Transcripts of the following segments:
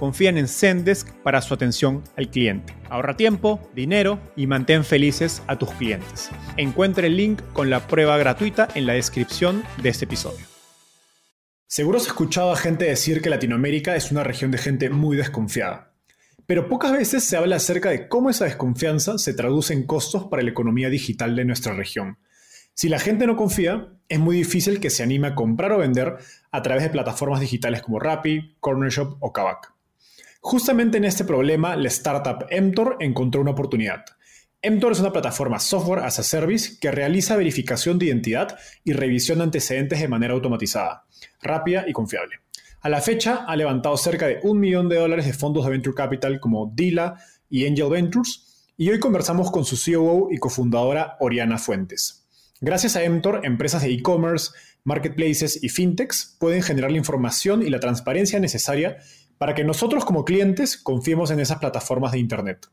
confían en Zendesk para su atención al cliente. Ahorra tiempo, dinero y mantén felices a tus clientes. Encuentre el link con la prueba gratuita en la descripción de este episodio. Seguro has escuchado a gente decir que Latinoamérica es una región de gente muy desconfiada. Pero pocas veces se habla acerca de cómo esa desconfianza se traduce en costos para la economía digital de nuestra región. Si la gente no confía, es muy difícil que se anime a comprar o vender a través de plataformas digitales como Rappi, Cornershop o Kavak. Justamente en este problema, la startup Emtor encontró una oportunidad. Emtor es una plataforma software as a service que realiza verificación de identidad y revisión de antecedentes de manera automatizada, rápida y confiable. A la fecha ha levantado cerca de un millón de dólares de fondos de venture capital como Dila y Angel Ventures y hoy conversamos con su COO y cofundadora Oriana Fuentes. Gracias a Emtor, empresas de e-commerce, marketplaces y fintechs pueden generar la información y la transparencia necesaria para que nosotros como clientes confiemos en esas plataformas de Internet.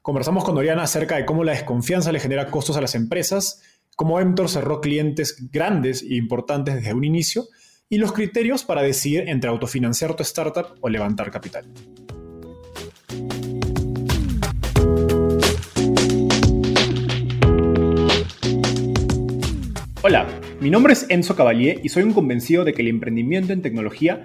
Conversamos con Doriana acerca de cómo la desconfianza le genera costos a las empresas, cómo Emtor cerró clientes grandes e importantes desde un inicio y los criterios para decidir entre autofinanciar tu startup o levantar capital. Hola, mi nombre es Enzo Cavalier y soy un convencido de que el emprendimiento en tecnología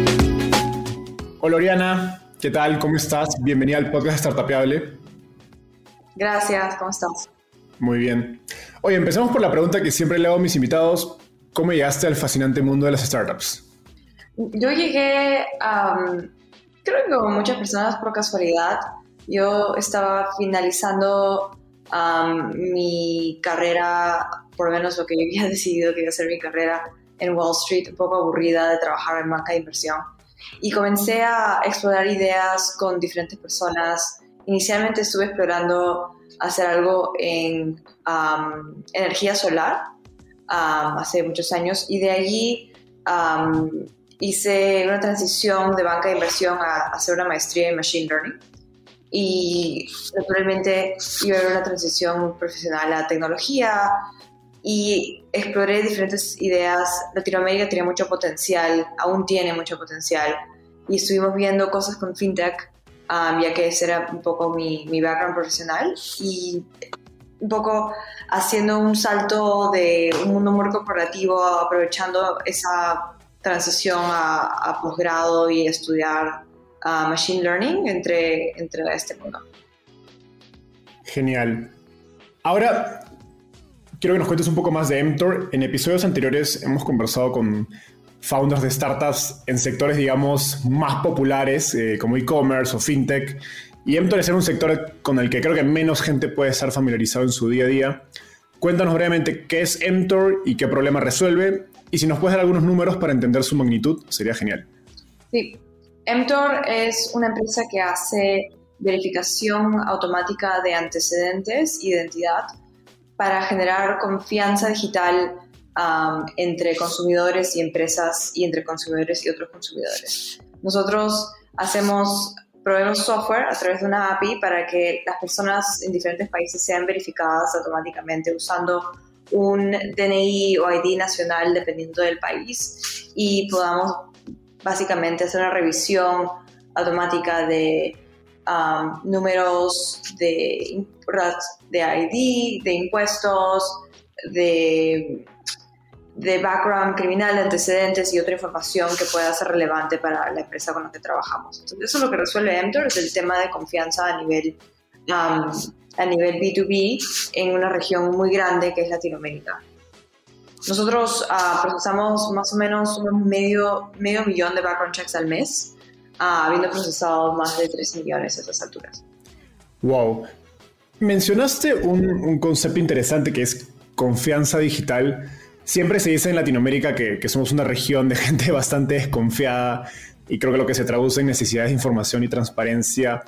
Hola Oriana, ¿qué tal? ¿Cómo estás? Bienvenida al podcast Startupeable. Gracias, ¿cómo estás? Muy bien. Oye, empecemos por la pregunta que siempre le hago a mis invitados. ¿Cómo llegaste al fascinante mundo de las startups? Yo llegué, creo que como muchas personas por casualidad, yo estaba finalizando mi carrera, por lo menos lo que yo había decidido que iba a ser mi carrera en Wall Street, un poco aburrida de trabajar en banca de inversión. Y comencé a explorar ideas con diferentes personas. Inicialmente estuve explorando hacer algo en energía solar hace muchos años y de allí hice una transición de banca de inversión a, hacer una maestría en Machine Learning y naturalmente iba a haber una transición profesional a tecnología y exploré diferentes ideas. Latinoamérica tenía mucho potencial, aún tiene mucho potencial, y estuvimos viendo cosas con FinTech, um, ya que ese era un poco mi, mi background profesional, y un poco haciendo un salto de un mundo muy corporativo, aprovechando esa transición a, a posgrado y estudiar uh, Machine Learning entre, entre este mundo. Genial. Ahora, quiero que nos cuentes un poco más de Emtor. En episodios anteriores hemos conversado con founders de startups en sectores, digamos, más populares, eh, como e-commerce o fintech. Y Emtor es un sector con el que creo que menos gente puede estar familiarizado en su día a día. Cuéntanos brevemente qué es Emtor y qué problema resuelve. Y si nos puedes dar algunos números para entender su magnitud, sería genial. Sí, Emtor es una empresa que hace verificación automática de antecedentes, identidad para generar confianza digital entre consumidores y empresas y entre consumidores y otros consumidores. Nosotros hacemos, proveemos software a través de una API para que las personas en diferentes países sean verificadas automáticamente usando un DNI o ID nacional dependiendo del país y podamos básicamente hacer una revisión automática de números de, de ID, de impuestos, de de background criminal, de antecedentes y otra información que pueda ser relevante para la empresa con la que trabajamos. Entonces, eso es lo que resuelve MTOR, es el tema de confianza a nivel, um, a nivel B2B en una región muy grande que es Latinoamérica. Nosotros uh, procesamos más o menos un medio, medio millón de background checks al mes, uh, habiendo procesado más de 3 millones a estas alturas. Wow. Mencionaste un, un concepto interesante que es confianza digital. Siempre se dice en Latinoamérica que, somos una región de gente bastante desconfiada y creo que lo que se traduce en necesidades de información y transparencia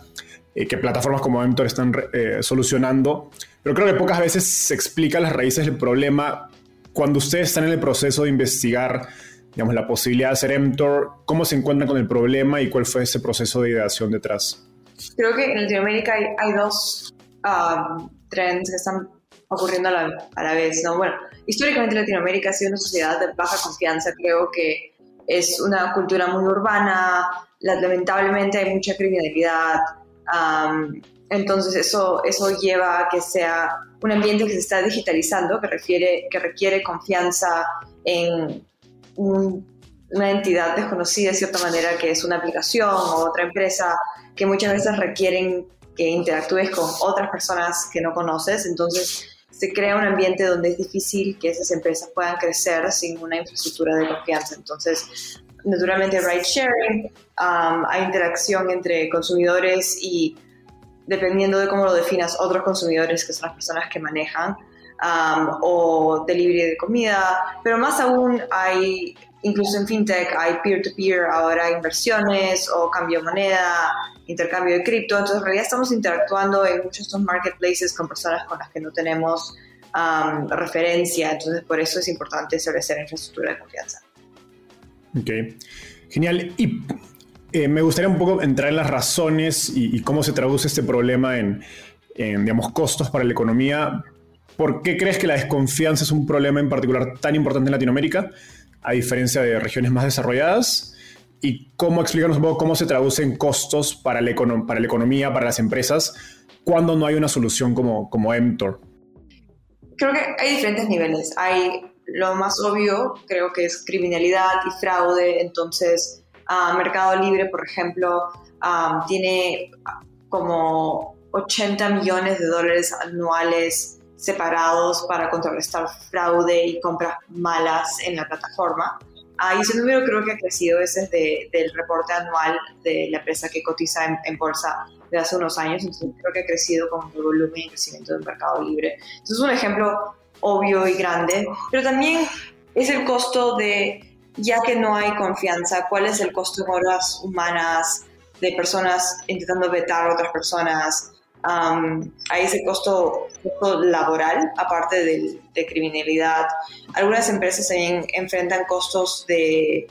eh, que plataformas como Emtor están eh, solucionando. Pero creo que pocas veces se explica las raíces del problema cuando ustedes están en el proceso de investigar digamos, la posibilidad de hacer Emtor, cómo se encuentran con el problema y cuál fue ese proceso de ideación detrás. Creo que en Latinoamérica hay, dos um, trends que están ocurriendo a la, a la vez, ¿no? Bueno, históricamente Latinoamérica ha sido una sociedad de baja confianza, creo que es una cultura muy urbana, lamentablemente hay mucha criminalidad, entonces eso, eso lleva a que sea un ambiente que se está digitalizando, que, refiere, que requiere confianza en una entidad desconocida de cierta manera, que es una aplicación o otra empresa, que muchas veces requieren que interactúes con otras personas que no conoces, entonces se crea un ambiente donde es difícil que esas empresas puedan crecer sin una infraestructura de confianza. Entonces, naturalmente, ride sharing, um, hay interacción entre consumidores y, dependiendo de cómo lo definas, otros consumidores que son las personas que manejan, um, o delivery de comida, pero más aún hay, incluso en fintech, hay peer-to-peer, ahora inversiones o cambio de moneda, intercambio de cripto. Entonces, en realidad estamos interactuando en muchos de estos marketplaces con personas con las que no tenemos um, referencia. Entonces, por eso es importante establecer infraestructura de confianza. Ok, genial. Y eh, me gustaría un poco entrar en las razones y, cómo se traduce este problema en, en, digamos, costos para la economía. ¿Por qué crees que la desconfianza es un problema en particular tan importante en Latinoamérica, a diferencia de regiones más desarrolladas? y cómo explicarnos un poco cómo se traducen costos para la, economía, para las empresas, cuando no hay una solución como, como Creo que hay diferentes niveles. Hay lo más obvio, creo que es criminalidad y fraude. Entonces, uh, Mercado Libre, por ejemplo, tiene como 80 millones de dólares anuales separados para contrarrestar fraude y compras malas en la plataforma. Ah, y ese número creo que ha crecido desde del reporte anual de la empresa que cotiza en, bolsa de hace unos años, entonces creo que ha crecido con el volumen y crecimiento del mercado libre. Entonces es un ejemplo obvio y grande, pero también es el costo de, ya que no hay confianza, cuál es el costo de horas humanas, de personas intentando vetar a otras personas, hay ese costo, laboral, aparte de, criminalidad. Algunas empresas también enfrentan costos de,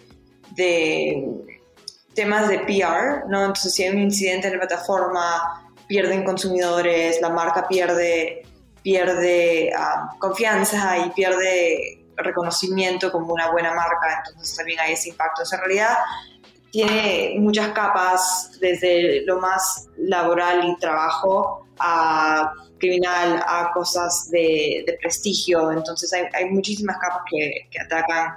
temas de PR, ¿no? Entonces, si hay un incidente en la plataforma, pierden consumidores, la marca pierde, pierde confianza y pierde reconocimiento como una buena marca, entonces también hay ese impacto. en realidad, tiene muchas capas, desde lo más laboral y trabajo a criminal, a cosas de, prestigio. Entonces hay, muchísimas capas que, atacan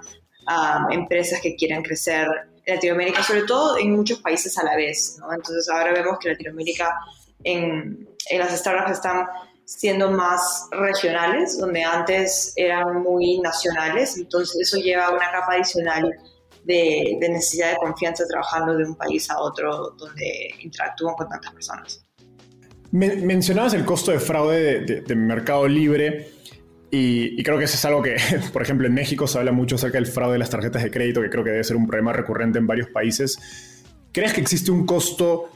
a empresas que quieren crecer en Latinoamérica, sobre todo en muchos países a la vez. Entonces ahora vemos que Latinoamérica en, en las startups están siendo más regionales, donde antes eran muy nacionales. Entonces eso lleva a una capa adicional de, necesidad de confianza trabajando de un país a otro donde interactúan con tantas personas. mencionabas el costo de fraude de, mercado libre y, creo que eso es algo que, por ejemplo, en México se habla mucho acerca del fraude de las tarjetas de crédito, que creo que debe ser un problema recurrente en varios países. ¿Crees que existe un costo,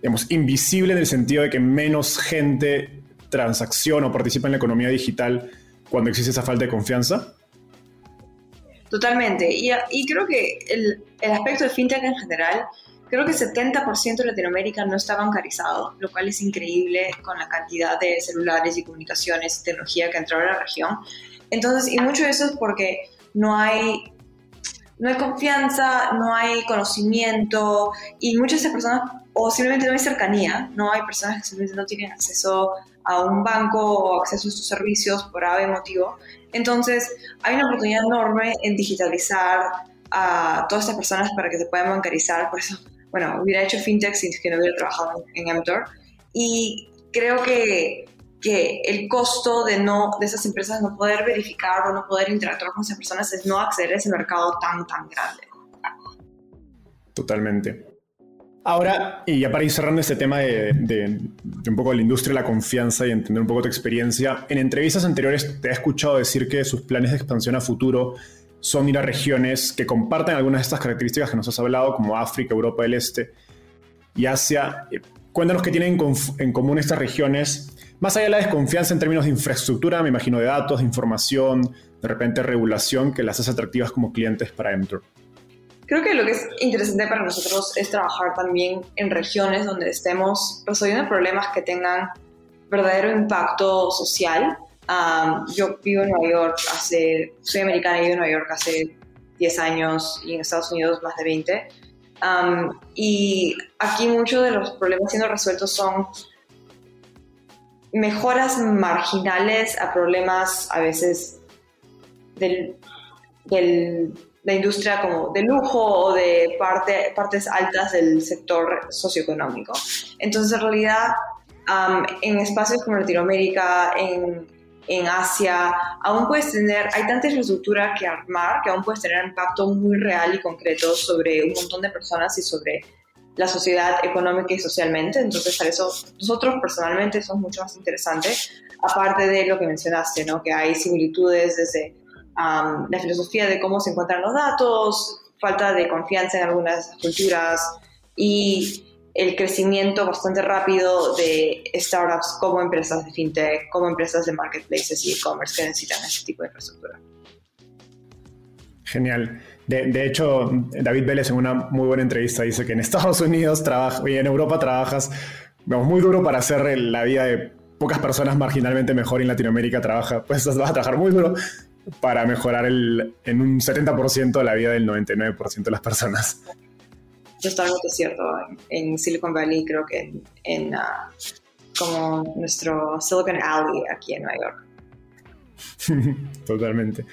digamos, invisible en el sentido de que menos gente transacciona o participa en la economía digital cuando existe esa falta de confianza? Totalmente. Y, y creo que el, el, aspecto de fintech en general, creo que 70% de Latinoamérica no está bancarizado, lo cual es increíble con la cantidad de celulares y comunicaciones y tecnología que entró a la región. Entonces, y mucho de eso es porque no hay no hay confianza, no hay conocimiento y muchas de esas personas o simplemente no hay cercanía, no hay personas que simplemente no tienen acceso a un banco o acceso a estos servicios por ave motivo. Entonces, hay una oportunidad enorme en digitalizar a todas estas personas para que se puedan bancarizar. Por eso, bueno, hubiera hecho fintech si que no hubiera trabajado en Mtor. Y creo que que el costo de, no, de esas empresas no poder verificar o no poder interactuar con esas personas es no acceder a ese mercado tan, tan grande. Totalmente. Ahora, y ya para ir cerrando este tema de, un poco de la industria, la confianza y entender un poco tu experiencia, en entrevistas anteriores te he escuchado decir que sus planes de expansión a futuro son ir a regiones que comparten algunas de estas características que nos has hablado, como África, Europa del Este y Asia. Cuéntanos qué tienen en común estas regiones más allá de la desconfianza en términos de infraestructura, me imagino de datos, de información, de repente regulación, que las hace atractivas como clientes para Mtor. Creo que lo que es interesante para nosotros es trabajar también en regiones donde estemos resolviendo problemas que tengan verdadero impacto social. yo vivo en Nueva York hace, soy americana y vivo en Nueva York hace 10 años y en Estados Unidos más de 20. y aquí muchos de los problemas siendo resueltos son mejoras marginales a problemas a veces de la industria como de lujo o de parte, partes altas del sector socioeconómico. Entonces, en realidad, en espacios como Latinoamérica, en, en Asia, aún puedes tener, hay tanta infraestructura que armar que aún puedes tener un impacto muy real y concreto sobre un montón de personas y sobre la sociedad económica y socialmente. Entonces, para eso nosotros personalmente somos mucho más interesantes, aparte de lo que mencionaste, ¿no? que hay similitudes desde la filosofía de cómo se encuentran los datos, falta de confianza en algunas culturas y el crecimiento bastante rápido de startups como empresas de fintech, como empresas de marketplaces y e-commerce que necesitan ese tipo de infraestructura. Genial. De, hecho, David Vélez en una muy buena entrevista dice que en Estados Unidos trabaja, y en Europa trabajas muy duro para hacer la vida de pocas personas marginalmente mejor y en Latinoamérica trabaja, pues vas a trabajar muy duro para mejorar el, en un 70% la vida del 99% de las personas. Totalmente cierto. En Silicon Valley creo que en, ah, como nuestro Silicon Alley aquí en Nueva York. Totalmente.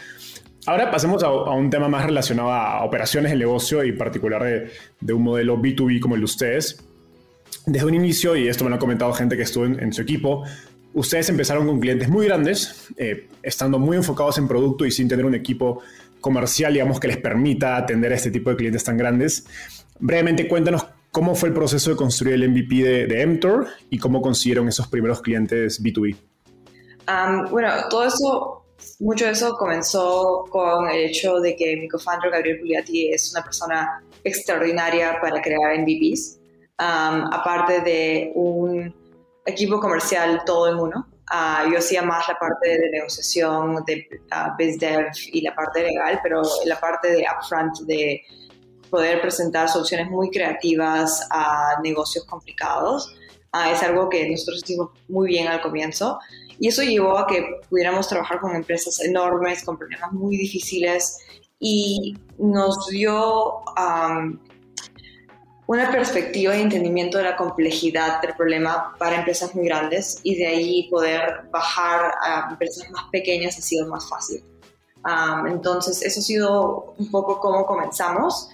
Ahora pasemos a, un tema más relacionado a operaciones del negocio y particular de, un modelo B2B como el de ustedes. Desde un inicio, y esto me lo ha comentado gente que estuvo en, su equipo, ustedes empezaron con clientes muy grandes, eh, estando muy enfocados en producto y sin tener un equipo comercial, digamos, que les permita atender a este tipo de clientes tan grandes. Brevemente, cuéntanos cómo fue el proceso de construir el MVP de, de y cómo consiguieron esos primeros clientes B2B. bueno, todo eso mucho de eso comenzó con el hecho de que mi co-founder Gabriel Pugliati es una persona extraordinaria para crear MVPs, aparte de un equipo comercial todo en uno. Ah, yo hacía más la parte de negociación, de uh, biz dev y la parte legal, pero la parte de upfront de poder presentar soluciones muy creativas a negocios complicados ah, es algo que nosotros hicimos muy bien al comienzo. Y eso llevó a que pudiéramos trabajar con empresas enormes, con problemas muy difíciles y nos dio una perspectiva de entendimiento de la complejidad del problema para empresas muy grandes y de ahí poder bajar a empresas más pequeñas ha sido más fácil. entonces, eso ha sido un poco cómo comenzamos.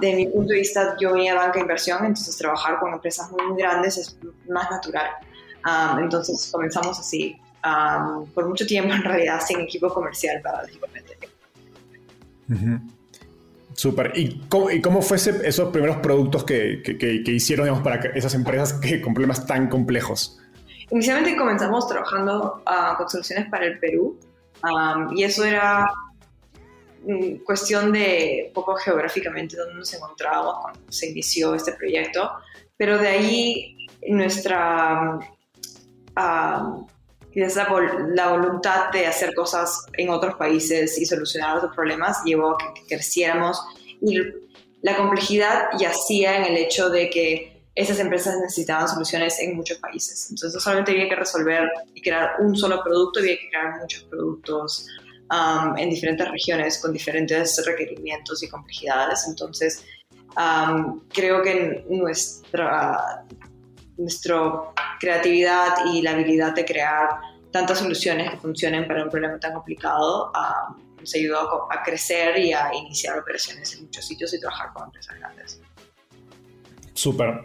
de mi punto de vista, yo venía a banca de inversión, entonces trabajar con empresas muy, muy grandes es más natural entonces comenzamos así, por mucho tiempo en realidad sin equipo comercial paradójicamente. Súper. ¿Y ¿Y cómo fue esos primeros productos que, que, hicieron digamos, para esas empresas que, con problemas tan complejos? Inicialmente comenzamos trabajando uh, con soluciones para el Perú y eso era mm, cuestión de poco geográficamente donde nos encontrábamos cuando se inició este proyecto, pero de ahí nuestra quizás la, la, voluntad de hacer cosas en otros países y solucionar otros problemas llevó a que, creciéramos y la complejidad yacía en el hecho de que esas empresas necesitaban soluciones en muchos países. Entonces, no solamente había que resolver y crear un solo producto, había que crear muchos productos um, en diferentes regiones con diferentes requerimientos y complejidades. Entonces, um, creo que nuestra, nuestra creatividad y la habilidad de crear tantas soluciones que funcionen para un problema tan complicado um, nos ayudó a, a crecer y a iniciar operaciones en muchos sitios y trabajar con empresas grandes. Súper.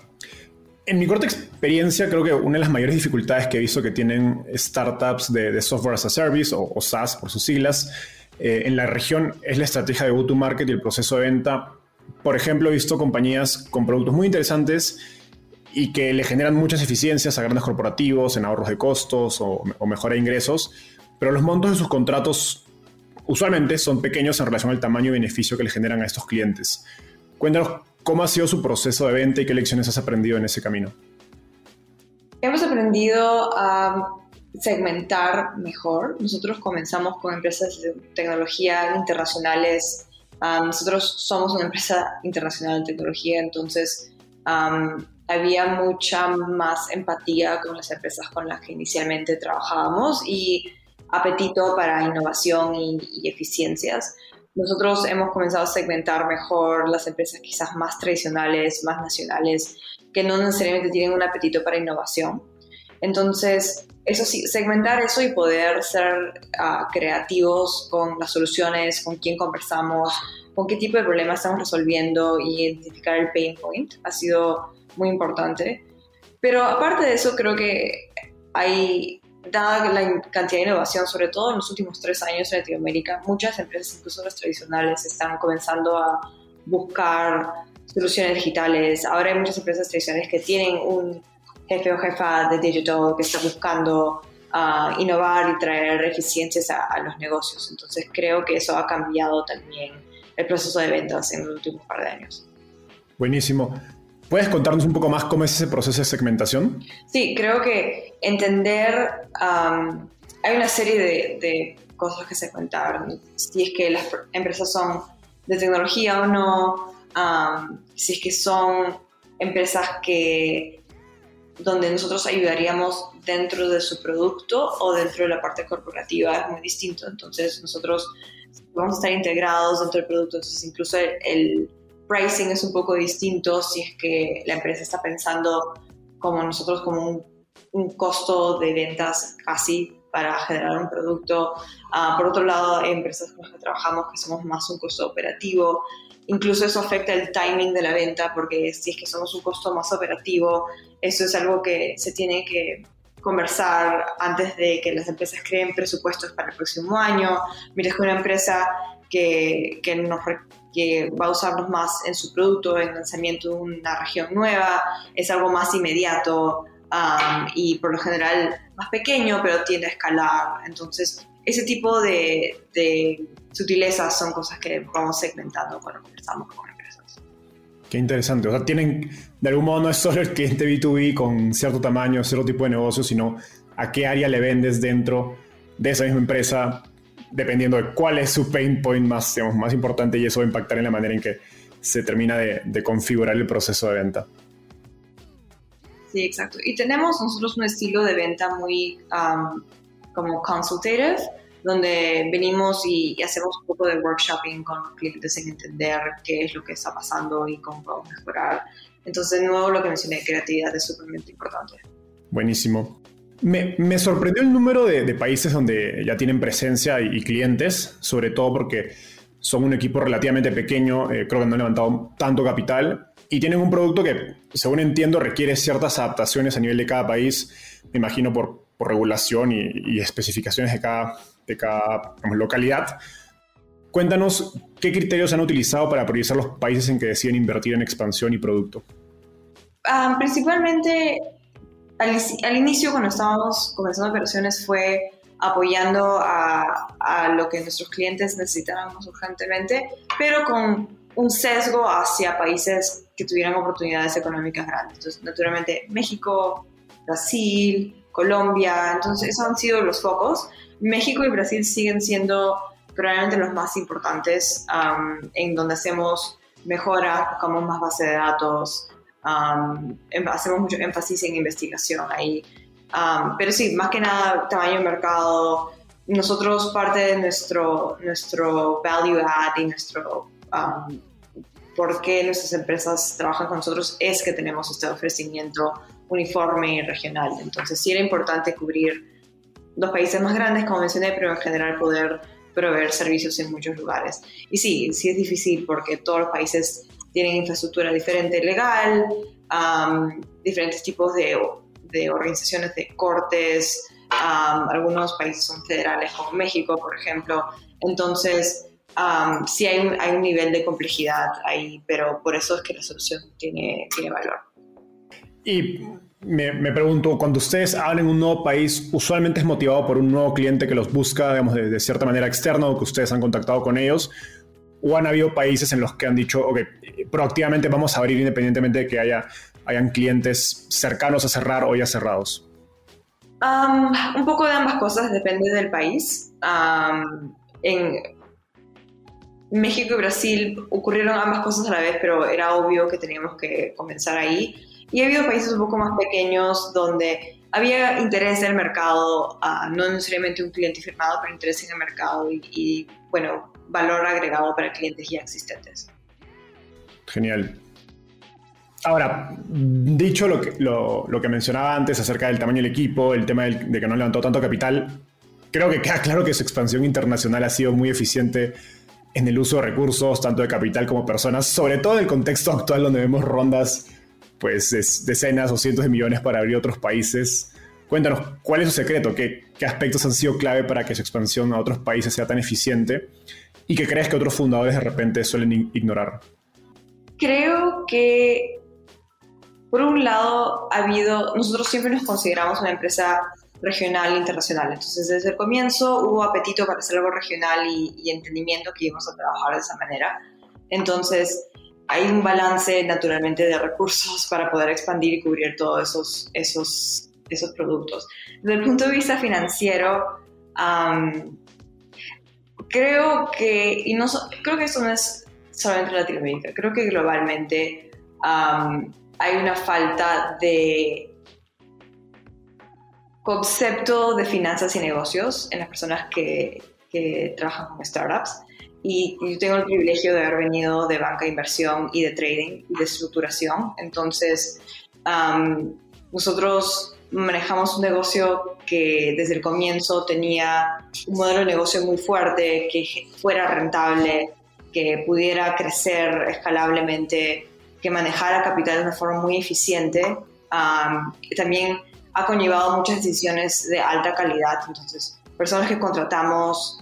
En mi corta experiencia, creo que una de las mayores dificultades que he visto que tienen startups de, software as a service o, SaaS por sus siglas eh, en la región es la estrategia de go-to-market y el proceso de venta. Por ejemplo, he visto compañías con productos muy interesantes y que le generan muchas eficiencias a grandes corporativos en ahorros de costos o, o mejora de ingresos, pero los montos de sus contratos usualmente son pequeños en relación al tamaño y beneficio que le generan a estos clientes. Cuéntanos ¿Cómo ha sido su proceso de venta y qué lecciones has aprendido en ese camino? Hemos aprendido a segmentar mejor. Nosotros comenzamos con empresas de tecnología internacionales. Um, nosotros somos una empresa internacional de tecnología, entonces um, había mucha más empatía con las empresas con las que inicialmente trabajábamos y apetito para innovación y, y eficiencias. Nosotros hemos comenzado a segmentar mejor las empresas quizás más tradicionales, más nacionales, que no necesariamente tienen un apetito para innovación. Entonces, eso sí, segmentar eso y poder ser uh, creativos con las soluciones, con quién conversamos, con qué tipo de problemas estamos resolviendo y identificar el pain point ha sido muy importante. Pero aparte de eso, creo que hay dada la cantidad de innovación, sobre todo en los últimos tres años en Latinoamérica, muchas empresas, incluso las tradicionales, están comenzando a buscar soluciones digitales. Ahora hay muchas empresas tradicionales que tienen un jefe o jefa de digital que está buscando uh, innovar y traer eficiencias a, a, los negocios. Entonces creo que eso ha cambiado también el proceso de ventas en los últimos par de años. Buenísimo. ¿Puedes contarnos un poco más cómo es ese proceso de segmentación? Sí, creo que entender, hay una serie de, cosas que se cuentan, si es que las empresas son de tecnología o no, si es que son empresas que donde nosotros ayudaríamos dentro de su producto o dentro de la parte corporativa es muy distinto. Entonces nosotros vamos a estar integrados dentro del producto, entonces incluso el pricing es un poco distinto si es que la empresa está pensando como nosotros como un, costo de ventas casi para generar un producto. Ah, por otro lado, hay empresas con las que trabajamos que somos más un costo operativo. Incluso eso afecta el timing de la venta porque si es que somos un costo más operativo, eso es algo que se tiene que conversar antes de que las empresas creen presupuestos para el próximo año. Mira, que una empresa que, que nos que va a usarnos más en su producto, en lanzamiento de una región nueva, es algo más inmediato um, y por lo general más pequeño, pero tiende a escalar. Entonces, ese tipo de, de sutilezas son cosas que vamos segmentando cuando conversamos con empresas. Qué interesante. O sea, tienen, de algún modo no es solo el cliente B2B con cierto tamaño, cierto tipo de negocio, sino a qué área le vendes dentro de esa misma empresa dependiendo de cuál es su pain point más, digamos, más importante y eso va a impactar en la manera en que se termina de, de configurar el proceso de venta. Sí, exacto. Y tenemos nosotros un estilo de venta muy um, como consultative, donde venimos y, hacemos un poco de workshopping con los clientes en entender qué es lo que está pasando y cómo podemos mejorar. Entonces, de nuevo, lo que mencioné, creatividad es súper importante. Buenísimo. Me, sorprendió el número de, países donde ya tienen presencia y, clientes, sobre todo porque son un equipo relativamente pequeño, eh, creo que no han levantado tanto capital y tienen un producto que, según entiendo, requiere ciertas adaptaciones a nivel de cada país, me imagino por, regulación y, especificaciones de cada, de cada localidad. Cuéntanos qué criterios han utilizado para priorizar los países en que deciden invertir en expansión y producto. Ah, principalmente al, inicio, cuando estábamos comenzando operaciones, fue apoyando a, a, lo que nuestros clientes necesitaban más urgentemente, pero con un sesgo hacia países que tuvieran oportunidades económicas grandes. Entonces, naturalmente, México, Brasil, Colombia, entonces esos han sido los focos. México y Brasil siguen siendo probablemente los más importantes en donde hacemos mejoras, buscamos más base de datos, em, hacemos mucho énfasis en investigación ahí. pero sí, más que nada tamaño de mercado. Nosotros parte de nuestro, nuestro value add y nuestro por qué nuestras empresas trabajan con nosotros es que tenemos este ofrecimiento uniforme y regional. Entonces sí era importante cubrir los países más grandes, como mencioné, pero en general poder proveer servicios en muchos lugares. Y sí, sí es difícil porque todos los países tienen infraestructura diferente legal, diferentes tipos de, de, organizaciones de cortes, algunos países son federales como México, por ejemplo. Entonces, sí hay un, hay un nivel de complejidad ahí, pero por eso es que la solución tiene, tiene valor. Y me, me, pregunto, cuando ustedes hablan un nuevo país, usualmente es motivado por un nuevo cliente que los busca, digamos, de, cierta manera externa o que ustedes han contactado con ellos, o han habido países en los que han dicho, ok, proactivamente vamos a abrir independientemente de que haya, hayan clientes cercanos a cerrar o ya cerrados. un poco de ambas cosas, depende del país. en, México y Brasil ocurrieron ambas cosas a la vez, pero era obvio que teníamos que comenzar ahí. Y ha habido países un poco más pequeños donde había interés en el mercado, uh, no necesariamente un cliente firmado, pero interés en el mercado y, bueno, valor agregado para clientes ya existentes. Genial. Ahora, dicho lo que, lo, lo que mencionaba antes acerca del tamaño del equipo, el tema de que no levantó tanto capital, creo que queda claro que su expansión internacional ha sido muy eficiente en el uso de recursos, tanto de capital como personas, sobre todo en el contexto actual donde vemos rondas, pues decenas o cientos de millones para abrir otros países. Cuéntanos, ¿cuál es su secreto? ¿Qué, ¿Qué, aspectos han sido clave para que su expansión a otros países sea tan eficiente? ¿Y qué crees que otros fundadores de repente suelen ignorar? Creo que, por un lado, ha habido, nosotros siempre nos consideramos una empresa regional e internacional. Entonces, desde el comienzo hubo apetito para hacer algo regional y, entendimiento que íbamos a trabajar de esa manera. Entonces, hay un balance naturalmente de recursos para poder expandir y cubrir todos esos, esos, esos productos. Desde el punto de vista financiero, creo que, y no, creo que eso no es solamente Latinoamérica, creo que globalmente hay una falta de concepto de finanzas y negocios en las personas que, que trabajan con startups. Y yo tengo el privilegio de haber venido de banca de inversión y de trading y de estructuración. Entonces, nosotros manejamos un negocio que desde el comienzo tenía un modelo de negocio muy fuerte, que fuera rentable, que pudiera crecer escalablemente, que manejara capital de una forma muy eficiente. también ha conllevado muchas decisiones de alta calidad. Entonces, personas que contratamos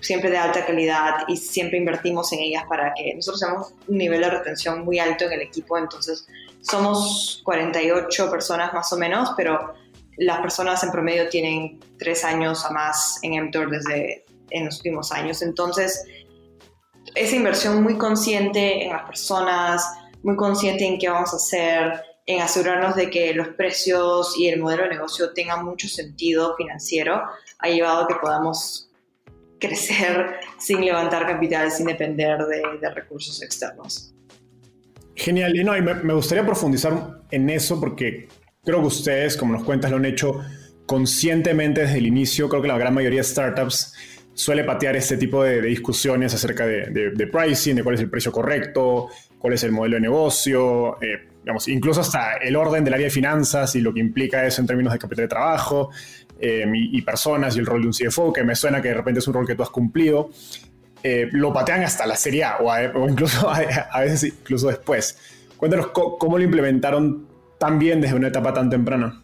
siempre de alta calidad y siempre invertimos en ellas para que nosotros tenemos un nivel de retención muy alto en el equipo. Entonces, somos 48 personas más o menos, pero las personas en promedio tienen tres años a más en Mtor desde en los últimos años. Entonces, esa inversión muy consciente en las personas, muy consciente en qué vamos a hacer, en asegurarnos de que los precios y el modelo de negocio tengan mucho sentido financiero, ha llevado a que podamos crecer sin levantar capital, sin depender de, recursos externos. Genial, y, no, y me, gustaría profundizar en eso porque creo que ustedes, como nos cuentas, lo han hecho conscientemente desde el inicio. Creo que la gran mayoría de startups suele patear este tipo de, discusiones acerca de, pricing, de cuál es el precio correcto, cuál es el modelo de negocio. Eh, incluso hasta el orden del área de finanzas y lo que implica eso en términos de capital de trabajo eh, y, personas y el rol de un CFO, que me suena que de repente es un rol que tú has cumplido, eh, lo patean hasta la serie A o, incluso a, veces incluso después. Cuéntanos cómo lo implementaron tan bien desde una etapa tan temprana.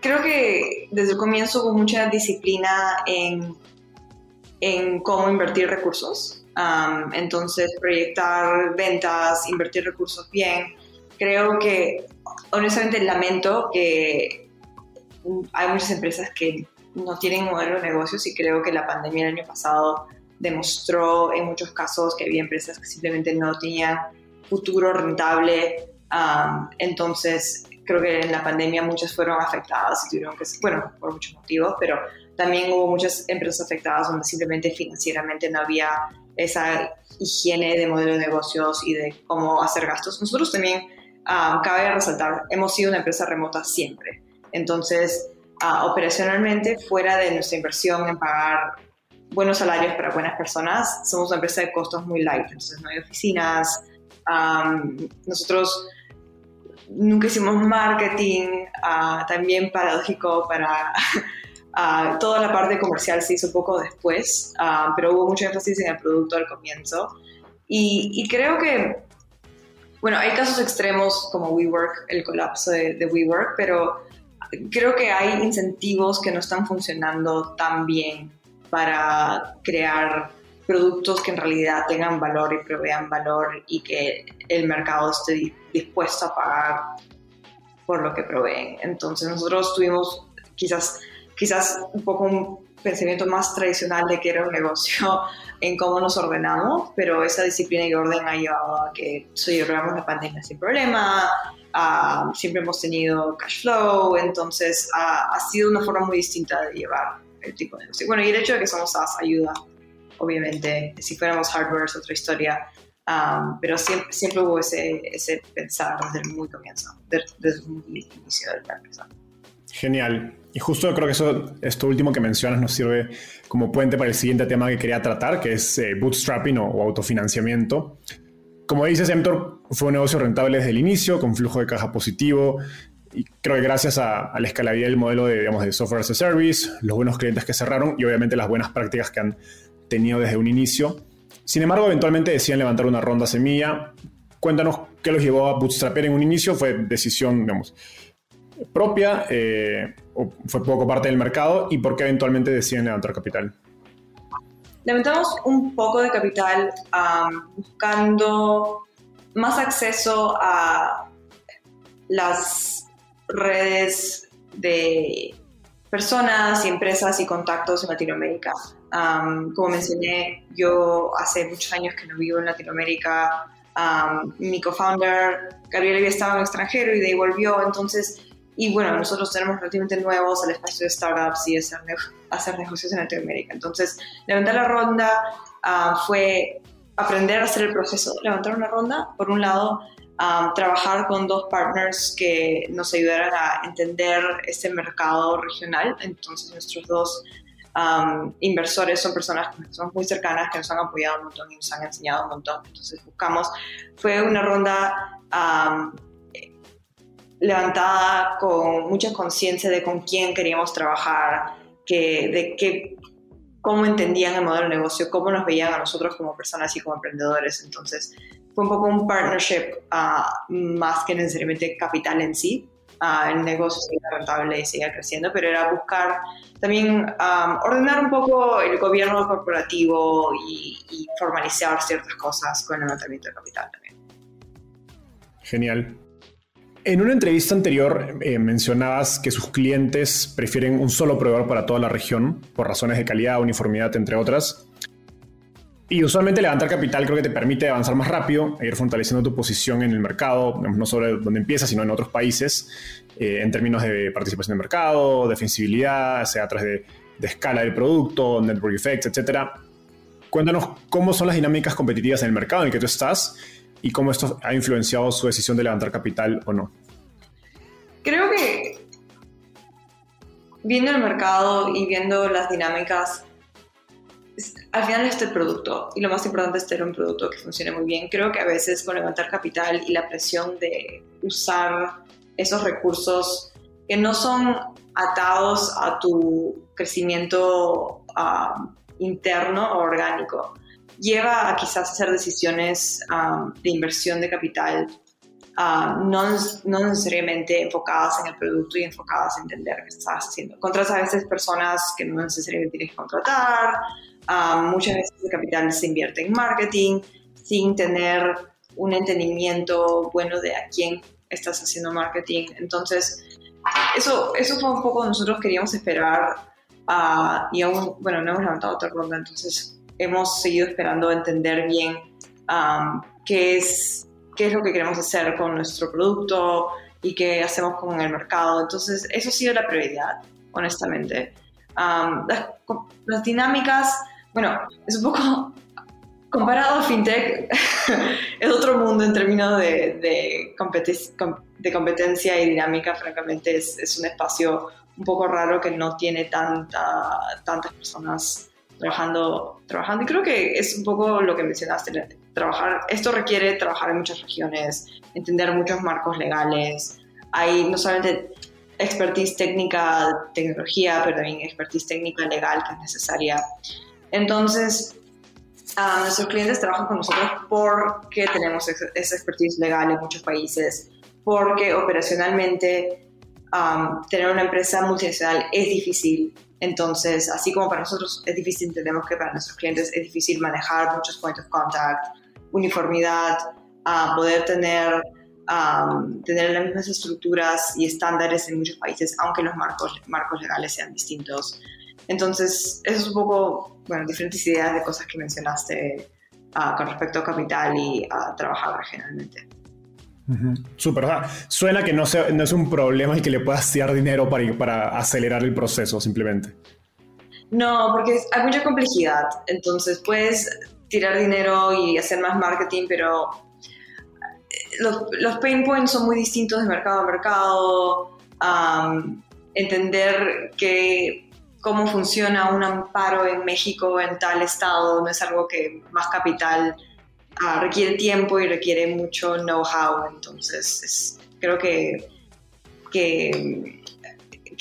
Creo que desde el comienzo hubo mucha disciplina en, en cómo invertir recursos. entonces, proyectar ventas, invertir recursos bien, creo que, honestamente, lamento que hay muchas empresas que no tienen modelo de negocios y creo que la pandemia el año pasado demostró en muchos casos que había empresas que simplemente no tenían futuro rentable. entonces, creo que en la pandemia muchas fueron afectadas y tuvieron que, bueno, por muchos motivos, pero también hubo muchas empresas afectadas donde simplemente financieramente no había esa higiene de modelo de negocios y de cómo hacer gastos. Nosotros también, ah, cabe resaltar, hemos sido una empresa remota siempre. Entonces, uh, operacionalmente, fuera de nuestra inversión en pagar buenos salarios para buenas personas, somos una empresa de costos muy light. Entonces, no hay oficinas. Um, nosotros nunca hicimos marketing, uh, también paradójico para uh, toda la parte comercial se hizo poco después, pero hubo mucho énfasis en el producto al comienzo. Y, y, creo que, bueno, hay casos extremos como WeWork, el colapso de, de WeWork, pero creo que hay incentivos que no están funcionando tan bien para crear productos que en realidad tengan valor y provean valor y que el mercado esté dispuesto a pagar por lo que proveen. Entonces nosotros tuvimos quizás, quizás un poco un pensamiento más tradicional de que era un negocio en cómo nos ordenamos, pero esa disciplina y orden ha llevado a que sobrevivamos la pandemia sin problema, siempre hemos tenido cash flow, entonces ha, sido una forma muy distinta de llevar el tipo de negocio. Bueno, y el hecho de que somos SaaS ayuda, obviamente, si fuéramos hardware es otra historia, pero siempre, siempre hubo ese, ese pensar desde el muy comienzo, desde, el inicio de la empresa. Genial. Y justo creo que eso, esto último que mencionas nos sirve como puente para el siguiente tema que quería tratar, que es eh, bootstrapping o, autofinanciamiento. Como dices, Emtor fue un negocio rentable desde el inicio, con flujo de caja positivo, y creo que gracias a, la escalabilidad del modelo de, digamos, de software as a service, los buenos clientes que cerraron y obviamente las buenas prácticas que han tenido desde un inicio. Sin embargo, eventualmente decían levantar una ronda semilla. Cuéntanos qué los llevó a bootstrapper en un inicio. ¿Fue decisión, digamos, propia eh, o fue poco parte del mercado? ¿Y por qué eventualmente deciden levantar capital? Levantamos un poco de capital buscando más acceso a las redes de personas y empresas y contactos en Latinoamérica. como mencioné, yo hace muchos años que no vivo en Latinoamérica. mi co-founder, Gabriel, había estado en el extranjero y de ahí volvió. Entonces, y bueno, nosotros tenemos relativamente nuevos el espacio de startups y hacer, hacer negocios en Latinoamérica. Entonces, levantar la ronda fue aprender a hacer el proceso. Levantar una ronda, por un lado, trabajar con dos partners que nos ayudaran a entender este mercado regional. Entonces, nuestros dos inversores son personas que son muy cercanas, que nos han apoyado un montón y nos han enseñado un montón. Entonces, buscamos, fue una ronda levantada con mucha conciencia de con quién queríamos trabajar, que, de qué cómo entendían el modelo de negocio, cómo nos veían a nosotros como personas y como emprendedores. Entonces, fue un poco un partnership ah, más que necesariamente capital en sí. Uh, el negocio sigue rentable y sigue creciendo, pero era buscar también ordenar un poco el gobierno corporativo y, y, formalizar ciertas cosas con el levantamiento de capital también. Genial. En una entrevista anterior eh, mencionabas que sus clientes prefieren un solo proveedor para toda la región por razones de calidad, uniformidad, entre otras. Y usualmente levantar capital creo que te permite avanzar más rápido ir fortaleciendo tu posición en el mercado, no solo donde empiezas, sino en otros países, eh, en términos de participación de mercado, defensibilidad, sea a través de, de escala del producto, network effects, etc. Cuéntanos cómo son las dinámicas competitivas en el mercado en el que tú estás y cómo esto ha influenciado su decisión de levantar capital o no. Creo que viendo el mercado y viendo las dinámicas, al final es el producto y lo más importante es tener un producto que funcione muy bien. Creo que a veces con levantar capital y la presión de usar esos recursos que no son atados a tu crecimiento ah, interno o orgánico, lleva a quizás hacer decisiones um, de inversión de capital um, no, no, necesariamente enfocadas en el producto y enfocadas en entender qué estás haciendo. Contras a veces personas que no necesariamente tienes que contratar, um, muchas veces el capital se invierte en marketing sin tener un entendimiento bueno de a quién estás haciendo marketing. Entonces, eso, eso fue un poco nosotros queríamos esperar uh, y aún, bueno, no hemos levantado otra ronda, entonces hemos seguido esperando entender bien um, qué, es, qué es lo que queremos hacer con nuestro producto y qué hacemos con el mercado. Entonces, eso ha sido la prioridad, honestamente. las, dinámicas, bueno, es un poco comparado a FinTech, es otro mundo en términos de, competencia y dinámica, francamente, es, es, un espacio un poco raro que no tiene tanta, tantas personas trabajando, trabajando. Y creo que es un poco lo que mencionaste, trabajar, esto requiere trabajar en muchas regiones, entender muchos marcos legales. Hay no solamente expertise técnica, tecnología, pero también expertise técnica legal que es necesaria. Entonces, nuestros clientes trabajan con nosotros porque tenemos esa expertise legal en muchos países, porque operacionalmente tener una empresa multinacional es difícil. Entonces, así como para nosotros es difícil, entendemos que para nuestros clientes es difícil manejar muchos points of contact, uniformidad, poder tener, tener las mismas estructuras y estándares en muchos países, aunque los marcos legales sean distintos. Entonces, eso es un poco, bueno, diferentes ideas de cosas que mencionaste ah, con respecto a capital y a trabajar regionalmente. Súper, suena que no, no, es un problema y que le puedas tirar dinero para, para acelerar el proceso simplemente. No, porque hay mucha complejidad, entonces puedes tirar dinero y hacer más marketing, pero eh, los, los pain points son muy distintos de mercado a mercado. entender que cómo funciona un amparo en México, en tal estado, no es algo que más capital ah, requiere tiempo y requiere mucho know-how. Entonces, creo que, que,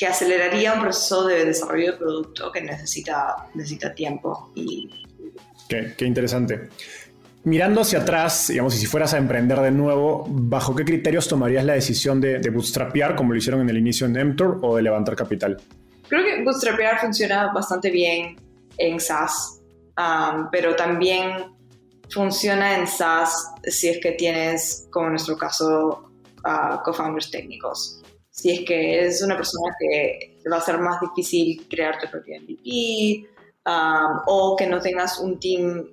aceleraría un proceso de desarrollo de producto que necesita, necesita tiempo y Qué, interesante. Mirando hacia atrás, digamos, y si fueras a emprender de nuevo, ¿bajo qué criterios tomarías la decisión de, de bootstrapear, como lo hicieron en el inicio en Emtor, o de levantar capital? Creo que bootstrapear funciona bastante bien en SaaS, um, pero también funciona en SaaS si es que tienes, como en nuestro caso, uh, co-founders técnicos. Si es que eres una persona que va a ser más difícil crear tu propio MVP, Um, o que no tengas un team,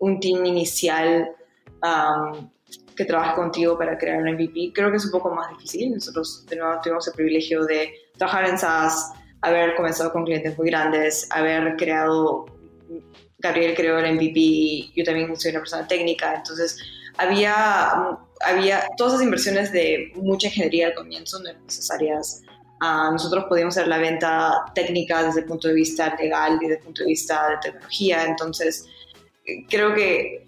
un team inicial um, que trabaje contigo para crear un MVP, creo que es un poco más difícil. Nosotros de nuevo tuvimos el privilegio de trabajar en SaaS, haber comenzado con clientes muy grandes, haber creado, Gabriel creó el MVP, yo también soy una persona técnica, entonces había, había todas esas inversiones de mucha ingeniería al comienzo no eran necesarias nosotros podíamos hacer la venta técnica desde el punto de vista legal y desde el punto de vista de tecnología. Entonces, creo que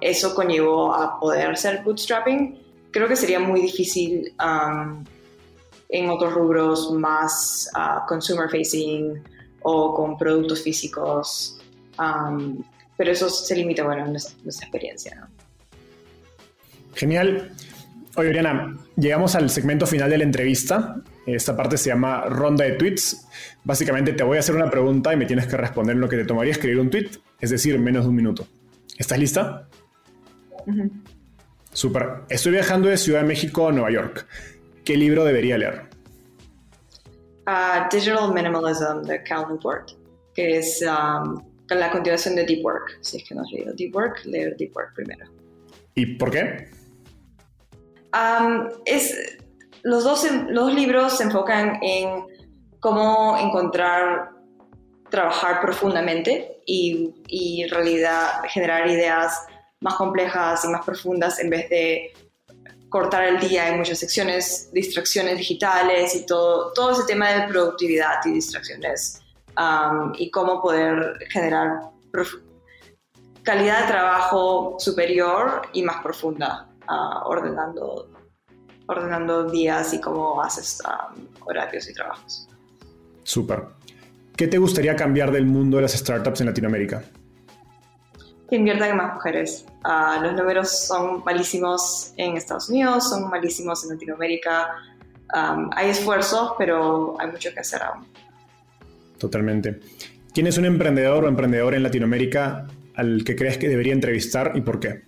eso conllevó a poder hacer bootstrapping. Creo que sería muy difícil en otros rubros más uh, consumer facing o con productos físicos. pero eso se limita, bueno, a nuestra, nuestra experiencia. ¿no? Genial. Oye, Oriana, llegamos al segmento final de la entrevista. Esta parte se llama ronda de tweets. Básicamente te voy a hacer una pregunta y me tienes que responder en lo que te tomaría escribir un tweet, es decir, menos de un minuto. ¿Estás lista? Super. Estoy viajando de Ciudad de México a Nueva York. ¿Qué libro debería leer? Uh, Digital Minimalism de Cal Newport, que es um, la continuación de Deep Work. Si es que no has leído Deep Work, leer Deep Work primero. ¿Y por qué? Um, es, los dos, los libros se enfocan en cómo encontrar, trabajar profundamente y, y en realidad generar ideas más complejas y más profundas en vez de cortar el día en muchas secciones, distracciones digitales y todo, todo ese tema de productividad y distracciones um, y cómo poder generar calidad de trabajo superior y más profunda, uh, ordenando ordenando días y cómo haces um, horarios y trabajos. Súper. ¿Qué te gustaría cambiar del mundo de las startups en Latinoamérica? Que inviertan más mujeres. Ah, los números son malísimos en Estados Unidos, son malísimos en Latinoamérica. Um, hay esfuerzos, pero hay mucho que hacer aún. Totalmente. ¿Quién es un emprendedor o emprendedora en Latinoamérica al que crees que debería entrevistar y por qué?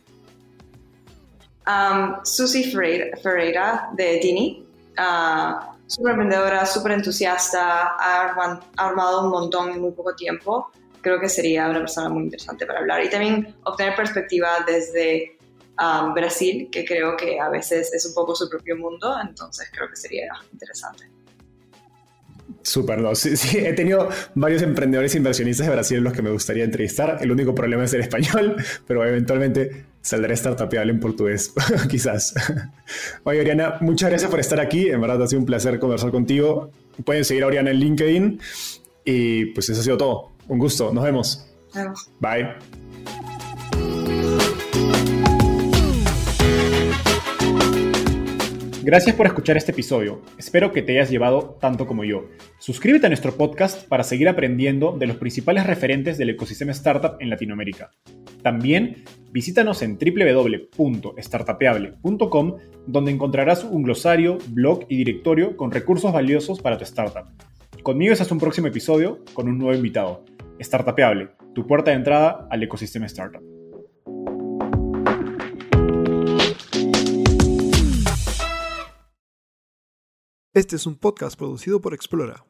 Um, Susi Ferreira, de Dini, uh, súper emprendedora, súper entusiasta, ha armado un montón en muy poco tiempo. Creo que sería una persona muy interesante para hablar y también obtener perspectiva desde a Brasil, que creo que a veces es un poco su propio mundo, entonces creo que sería interesante. Súper, no. Sí, sí, he tenido varios emprendedores e inversionistas de Brasil los que me gustaría entrevistar. El único problema es el español, pero eventualmente saldré startupeable en portugués, quizás. Oye, Oriana, muchas gracias por estar aquí. En verdad ha sido un placer conversar contigo. Pueden seguir a Oriana en LinkedIn. Y pues eso ha sido todo. Un gusto. Nos vemos. Bye. Gracias por escuchar este episodio. Espero que te hayas llevado tanto como yo. Suscríbete a nuestro podcast para seguir aprendiendo de los principales referentes del ecosistema startup en Latinoamérica. También visítanos en www.startapeable.com donde encontrarás un glosario, blog y directorio con recursos valiosos para tu startup. Conmigo es hasta un próximo episodio con un nuevo invitado. Startapeable, tu puerta de entrada al ecosistema startup. Este es un podcast producido por Explora.